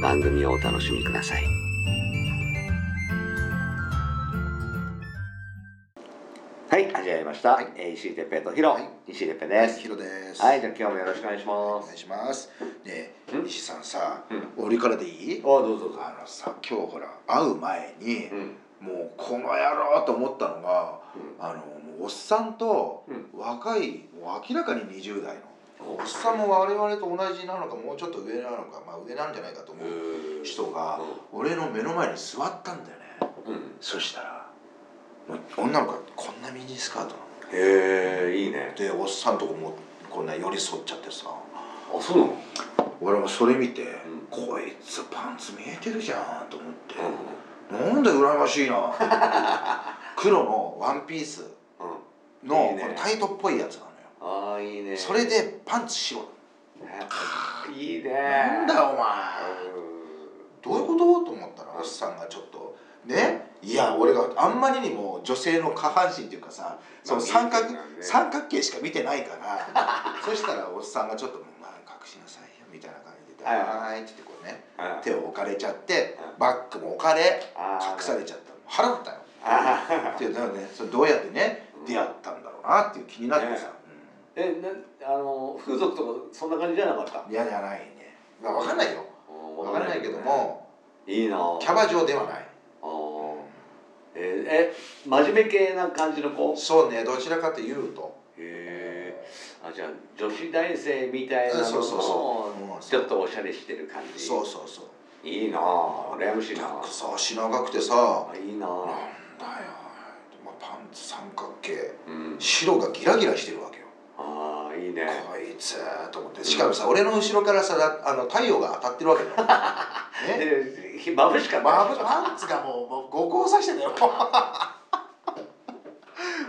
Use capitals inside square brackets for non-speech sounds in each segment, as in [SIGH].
番組をお楽しみください。はい、始まりました。はいえー石井哲平とヒロ、はい石井哲平です。ヒロです。はい、じゃあ今日もよろしくお願いしまお願いす。します。ねうん西さんさう、俺からでいい？あ、どうぞどうぞ。あのさ、今日ほら、会う前にう、ん。もうこの野郎と思ったのが、うんあの、おっさんとうん若い、もう明らかに20代の。おっさんも我々と同じなのか、もうちょっと上なのか、まあ上なんじゃないかと思う人が、俺の目の前に座ったんだよね。うん。うん。そしたら、女の子がこんなミニスカートなの。へえ、いいね。で、おっさんとこもこんな寄り添っちゃってさ。あ、そうなの？俺もそれ見て、んこいつパンツ見えてるじゃんと思って、うなんで羨ましいな [LAUGHS] 黒のワンピースん。うん。のいいねこのタイトっぽいやつないいね。それでパンツ白いいね。なんだよお前。うどういうこと？と思ったらおっさんがちょっと。ね？いや俺があんまりにも女性の下半身っていうかさその三角、三角形しか見てないから。そしたらおっさんがちょっと「まあ隠しなさいよ」みたいな感じで「はいはーい」って言ってこうね。ん。手を置かれちゃってうんバッグも置かれ隠されちゃった腹立ったよ。あっていうのはねそれどうやってね出会ったんだろうなっていう気になってさ、え、な、あの、風俗とか、そんな感じじゃなかった？うん、いやじゃないね、まあ、分かんないよ分かんないけど。もいいな。キャバ嬢ではないあーえー、え、真面目系な感じの子？へそうねどちらかというとえ。あ、じゃあ、女子大生みたいなのそうそうそもううん。ちょっとおしゃれしてる感じ？そうそうそういいなあ。羨ましいな。たくさ足長くてさあ、いいななんだよあ。、まあ、パンツ三角形うん。白がギラギラしてるわいいね。こいつと思って。しかもさ俺の後ろからさあの太陽が当たってるわけよ、[LAUGHS] ね、眩しかった。まぶパンツがもうもう五光さしてたよ。[LAUGHS]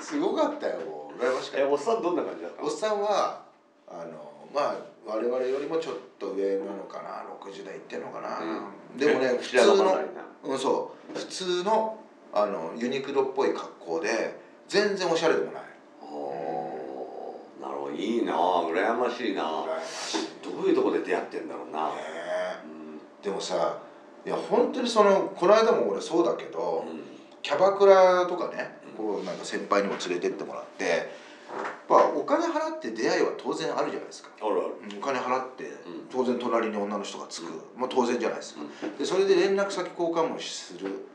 すごかったよもう。羨ましかえ、った。おっさんどんな感じだったおっさんはあのまあ我々よりもちょっと上なのかな。60代いってんのかな、うん。でもね [LAUGHS] え普通のうんそう。普通のあのユニクロっぽい格好で全然おしゃれでもないいいな羨ましいな。羨ましい。ねどういうとこで出会ってんだろうな、え。うん。でもさいや本当にそのこの間も俺そうだけど、うん。キャバクラとかねこうなんか先輩にも連れてってもらってやっぱお金払って出会いは当然あるじゃないですか。あるある。うんお金払ってん。当然隣に女の人がつく、うまあ当然じゃないですか。うでそれで連絡先交換もする。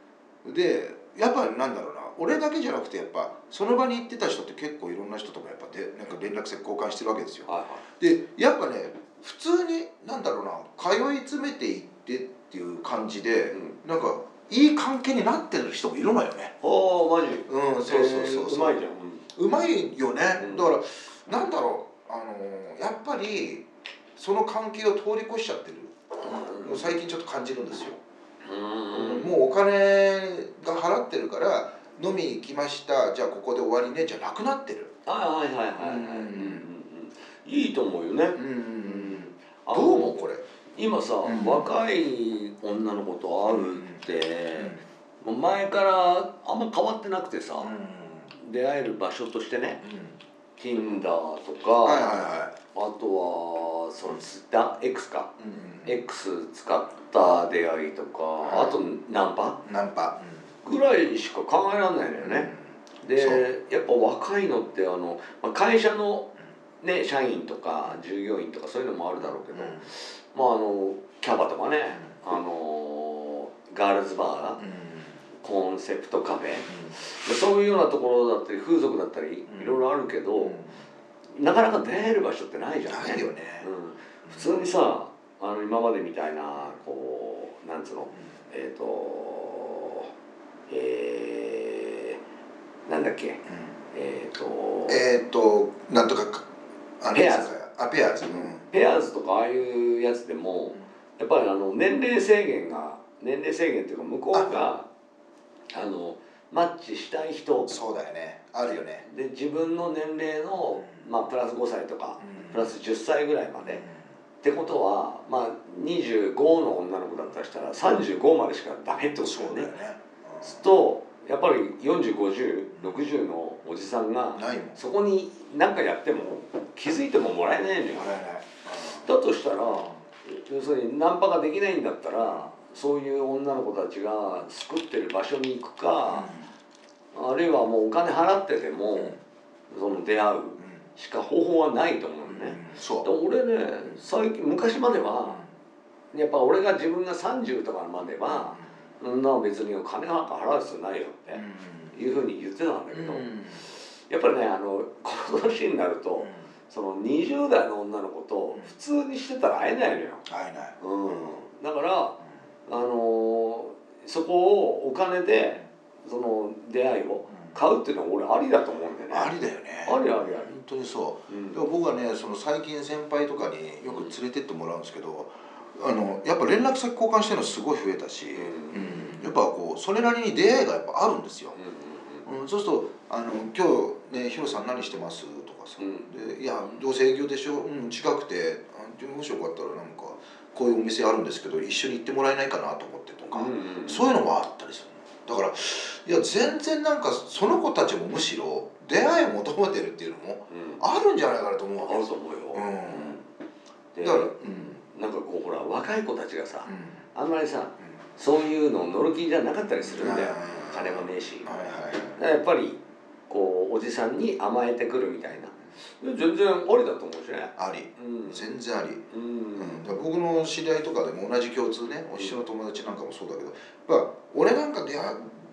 でやっぱなんだろうな俺だけじゃなくてやっぱその場に行ってた人って結構いろんな人ともやっぱでなんか連絡先交換してるわけですよ。はいはい。でやっぱね普通になんだろうな通い詰めていってっていう感じで、なんかいい関係になってる人もいるのよね。おおマジ？うんそうそうそうえーそううまいじゃん、うまいよね、うん。だからなんだろうあのーやっぱりその関係を通り越しちゃってる、うん。最近ちょっと感じるんですよ、うん。もうお金が払ってるから飲み行きました。じゃあここで終わりね。じゃなくなってる。はいはいはいはいはい、うんうんうんうん。いいと思うよね、うんうんどう思うこれ、今さ、うん。若い女の子と会うって、もう前からあんま変わってなくてさ、うん出会える場所としてねうん。Tinder とか、はいはいはあとはそのツイッター X か、い、うん X 使った出会いとか、はい。あとナンパ？ナンパ、ぐらいしか考えられないのよね、でやっぱ若いのってあの、まあ、会社のね社員とか従業員とかそういうのもあるだろうけど、まああのキャバとかねあのガールズバー、コンセプトカフェ、そういうようなところだったり風俗だったりいろいろあるけど、なかなか出会える場所ってないじゃん。ないよね、普通にさあの今までみたいなこうなんつうの、えっ、とえー、なんだっけ、えっ、とえっ、となんとかペアーズ。あペアーズ、ペアーズとかああいうやつでも、やっぱりあの年齢制限が年齢制限っていうか向こうがあのマッチしたい人。そうだよね。あるよね。で自分の年齢の、まあ、プラス5歳とか、プラス10歳ぐらいまで、ってことは、まあ、25の女の子だったらしたら35までしかダメってことだよね。ね、するとやっぱり405060のおじさんがそこに何かやっても気づいてももらえないのよ。だとしたら要するにナンパができないんだったらそういう女の子たちが作ってる場所に行くか、あるいはもうお金払ってでも、その出会うしか方法はないと思うね。そう。俺ね最近昔までは、やっぱ俺が自分が30とかまでは、そんな別に金なんか払う必要ないよっていうふうに言ってたんだけど、やっぱりねあの [LAUGHS] この年になると、その20代の女の子と普通にしてたら会えないのよ。会えない。うん、だから、あのそこをお金でその出会いを買うっていうのは俺ありだと思うんだよね。ありだよね。ありありあり。本当にそう。うん、でも僕はねその最近先輩とかによく連れてってもらうんですけど。あのやっぱ連絡先交換してるのすごい増えたし、うん、やっぱこうそれなりに出会いがやっぱあるんですよ、うん、そうするとあの「今日ねヒロさん何してます?」とかさ「でいやどうせ営業でしょ、うん、近くて。もしよかったらなんかこういうお店あるんですけど一緒に行ってもらえないかなと思って」とか、そういうのもあったりするだからいや全然なんかその子たちもむしろ出会いを求めてるっていうのもあるんじゃないかなと思うわけあると思うよ、うん、だから、うん、なんかこうほら若い子たちがさ、うん、あんまりさ、うん、そういうの乗る気じゃなかったりするんだよ、金もねえし、はいはい、やっぱりこうおじさんに甘えてくるみたいな。全然ありだと思うしね。あり、うん、全然あり、うん。うん、僕の知り合いとかでも同じ共通ねお一緒の友達なんかもそうだけどやっぱ俺なんか出会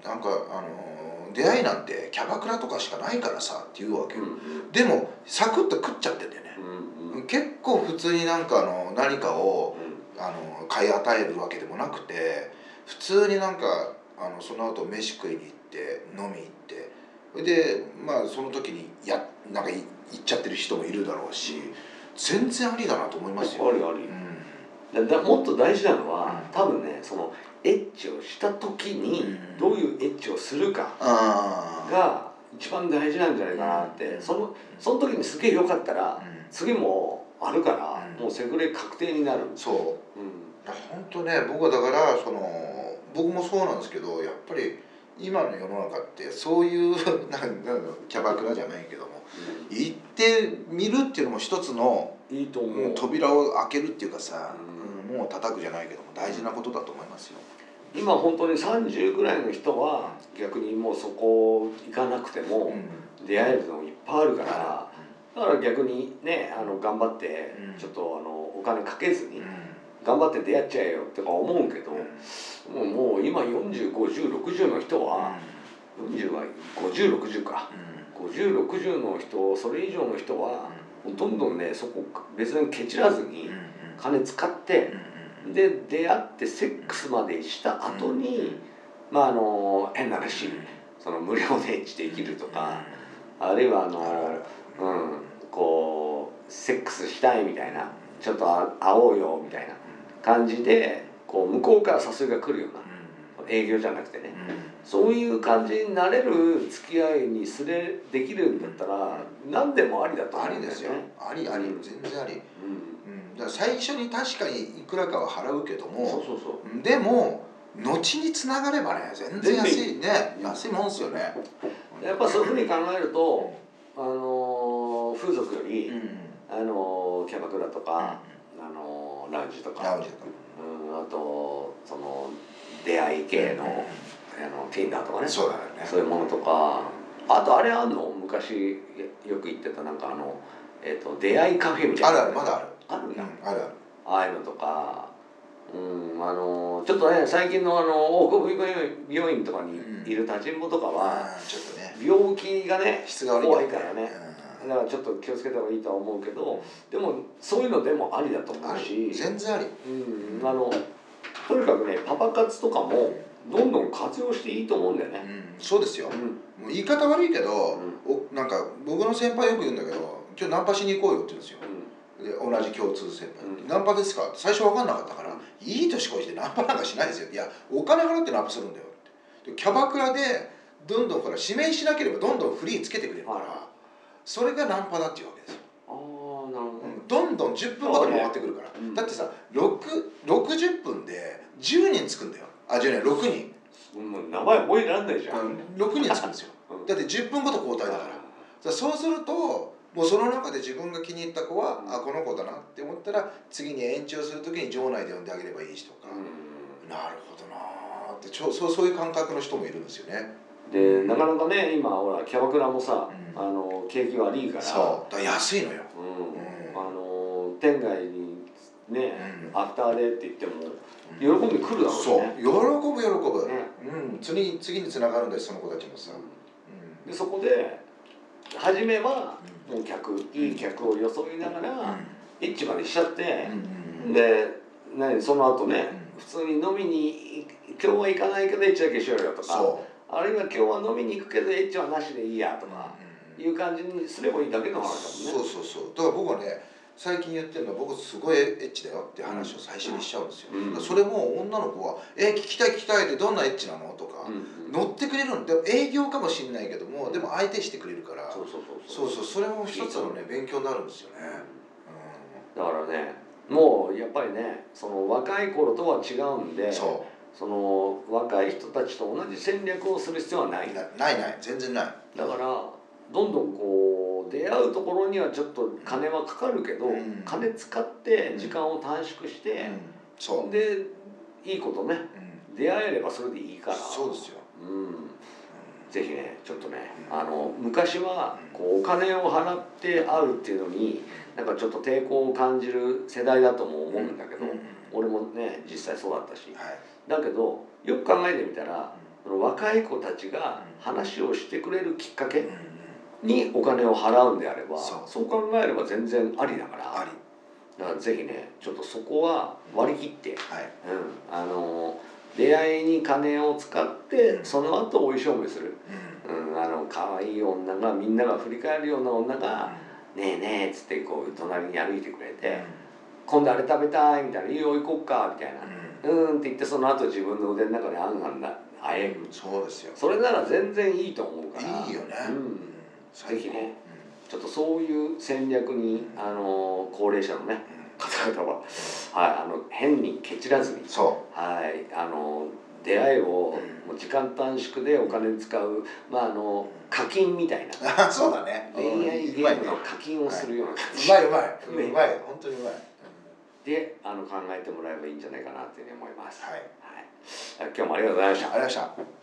なんかあの出会いなんてキャバクラとかしかないからさって言うわけよ、うん、でもサクッと食っちゃってんだよね、うんうん、結構普通になんかあの何かを、あの買い与えるわけでもなくて普通になんかあのその後飯食いに行って飲み行ってでまあその時にやなんか行っちゃってる人もいるだろうし全然ありだなと思いますよ。ありあり、うん、だもっと大事なのは、多分ねそのエッチをした時にどういうエッチをするかが一番大事なんじゃないかなって、そのその時にすげえよかったら、次もあるから、もうセフレ確定になる。そう、うん、本当ね僕はだからその僕もそうなんですけどやっぱり今の世の中ってそういう [LAUGHS] なんなんキャバクラじゃないけども、うん、行ってみるっていうのも一つのいいと思う。扉を開けるっていうかさ、うん、もう叩くじゃないけども大事なことだと思いますよ。今本当に30ぐらいの人は逆にもうそこ行かなくても出会えるのいっぱいあるから、だから逆にねあの頑張ってちょっとあのお金かけずに頑張って出会っちゃえよとか思うけど。もうもう今405060の人は、うん、40は5060か、うん、5060の人それ以上の人は、うん、どんどんねそこ別にケチらずに金使って、うん、で出会ってセックスまでした後に、まああの変な話、その無料でエッチできるとか、あるいはあの、うんこうセックスしたいみたいなちょっと会おうよみたいな感じでこう向こうから誘いが来るような、営業じゃなくてね、そういう感じになれる付き合いにすれできるんだったら何でもありだと思うんですよ、ありあり全然あり、うん。だから最初に確かにいくらかは払うけどもそうそうそう。でも後につながればね全然安いね安いもんですよね。やっぱそういうふうに考えると、あの風俗より、あのキャバクラとか、あのラウンジとか。ラウンジとか。あとその出会い系の,、あの Tinder とかね。そうだよね。そういうものとか。あとあれあんの？昔よく言ってたなんかあの、えーと、出会いカフェみたいな。あるあるまだある。あるんだ、うん、あるある。ああいうのとか。うんあのちょっとね最近のあの大久保病院とかにいる立ちんぼとかは、うんちょっとね。病気がね質が悪いからね。うんだからちょっと気をつけた方がいいとは思うけどでもそういうのでもありだと思あうし。り全然あり。うん。あのとにかくねパパ活とかもどんどん活用していいと思うんだよね。うん。そうですよ。うん。もう言い方悪いけど、おなんか僕の先輩よく言うんだけど「今日ナンパしに行こうよ」って言うんですよ。で同じ共通先輩、うん。ナンパですか?」最初分かんなかったから「いい年越してナンパなんかしないですよ」いやお金払ってナンパするんだよ」って。でキャバクラでどんどんほら指名しなければどんどんフリーつけてくれるから、はいそれがナンパだっていうわけですよ、ああなるほど。んどんどん10分ごとに回ってくるから、うん。だってさ6 60分で10人つくんだよ。あ10人6人、もう名前覚えられないじゃん。うん、6人つくんですよ。うん。だって10分ごと交代だから。そうするともうその中で自分が気に入った子は、うん。あこの子だなって思ったら次に延長する時に場内で呼んであげればいいしとか、うん。なるほどなーってちょそうそういう感覚の人もいるんですよねでなかなかね今ほらキャバクラもさ、うん。あの景気悪いから。そう。安いのよ、うん。うん。あの店外にね、うん。アフターでって言っても喜んでくるだろそううね。喜ぶ喜ぶ、ね。うん、次に次につながるんだよその子たちもさ、うん。でそこで初めはうもう客いい客を装いながら、エッチまでしちゃってで何その後ね、うん。普通に飲みに今日は行かないけどエッチだけしようよとかそあるいは今日は飲みに行くけどエッチはなしでいいやとう、かうんいう感じにすればいいだけの話だもんね。そうそうそう。だから僕はね最近言ってるのは僕すごいエッチだよって話を最初にしちゃうんですよ、うんそれも女の子は「え聞きたい聞きたい」ってどんなエッチなの？とか、うん乗ってくれるの？でも営業かもしれないけどもでも相手してくれるから。そうそうそうそう。そうそれも一つのね勉強になるんですよね、だからねもうやっぱりねその若い頃とは違うんでう。ん、そその若い人たちと同じ戦略をする必要はないうなないない。全然ない。だからどんどんこう出会うところにはちょっと金はかかるけど、うん。金使って時間を短縮して、うん。そう、でいいことね。うん、出会えればそれでいいから。そうですよ、うん。ぜひねちょっとね、うん。あの昔はうんこうお金を払って会うっていうのになんかちょっと抵抗を感じる世代だとも思うんだけど、俺もね実際そうだったし。はいだけどよく考えてみたらその若い子たちがうん。話をしてくれるきっかけうんうん。にお金を払うんであればそう。考えれば全然ありだから。あり。だからぜひねちょっとそこは割り切って、はい。うん、あの出会いに金を使ってうん。その後おいしょめする、うん。うん、あの可愛い女がみんなが振り返るような女が「ねえねえ」っつってこう隣に歩いてくれて「今度あれ食べたい」みたいな「いいよ行こっか」みたいな「うんうん」って言ってその後自分の腕の中であんあんな会えるそうですよ。それなら全然いいと思うから。いいよね、うん、ねちょっとそういう戦略にあの高齢者のねうん。方々は、はい、あの変にケチらずにそはい、あの出会いをうん。もう時間短縮でお金使う、まああの課金みたいな。[LAUGHS] そうだね。恋愛ゲームの課金をするような感じ。うまいうまい、[LAUGHS] ね。うまい。本当にうまい、であの考えてもらえばいいんじゃないかなというふうに思います。はい。はい、今日もありがとうございました。ありがとうございました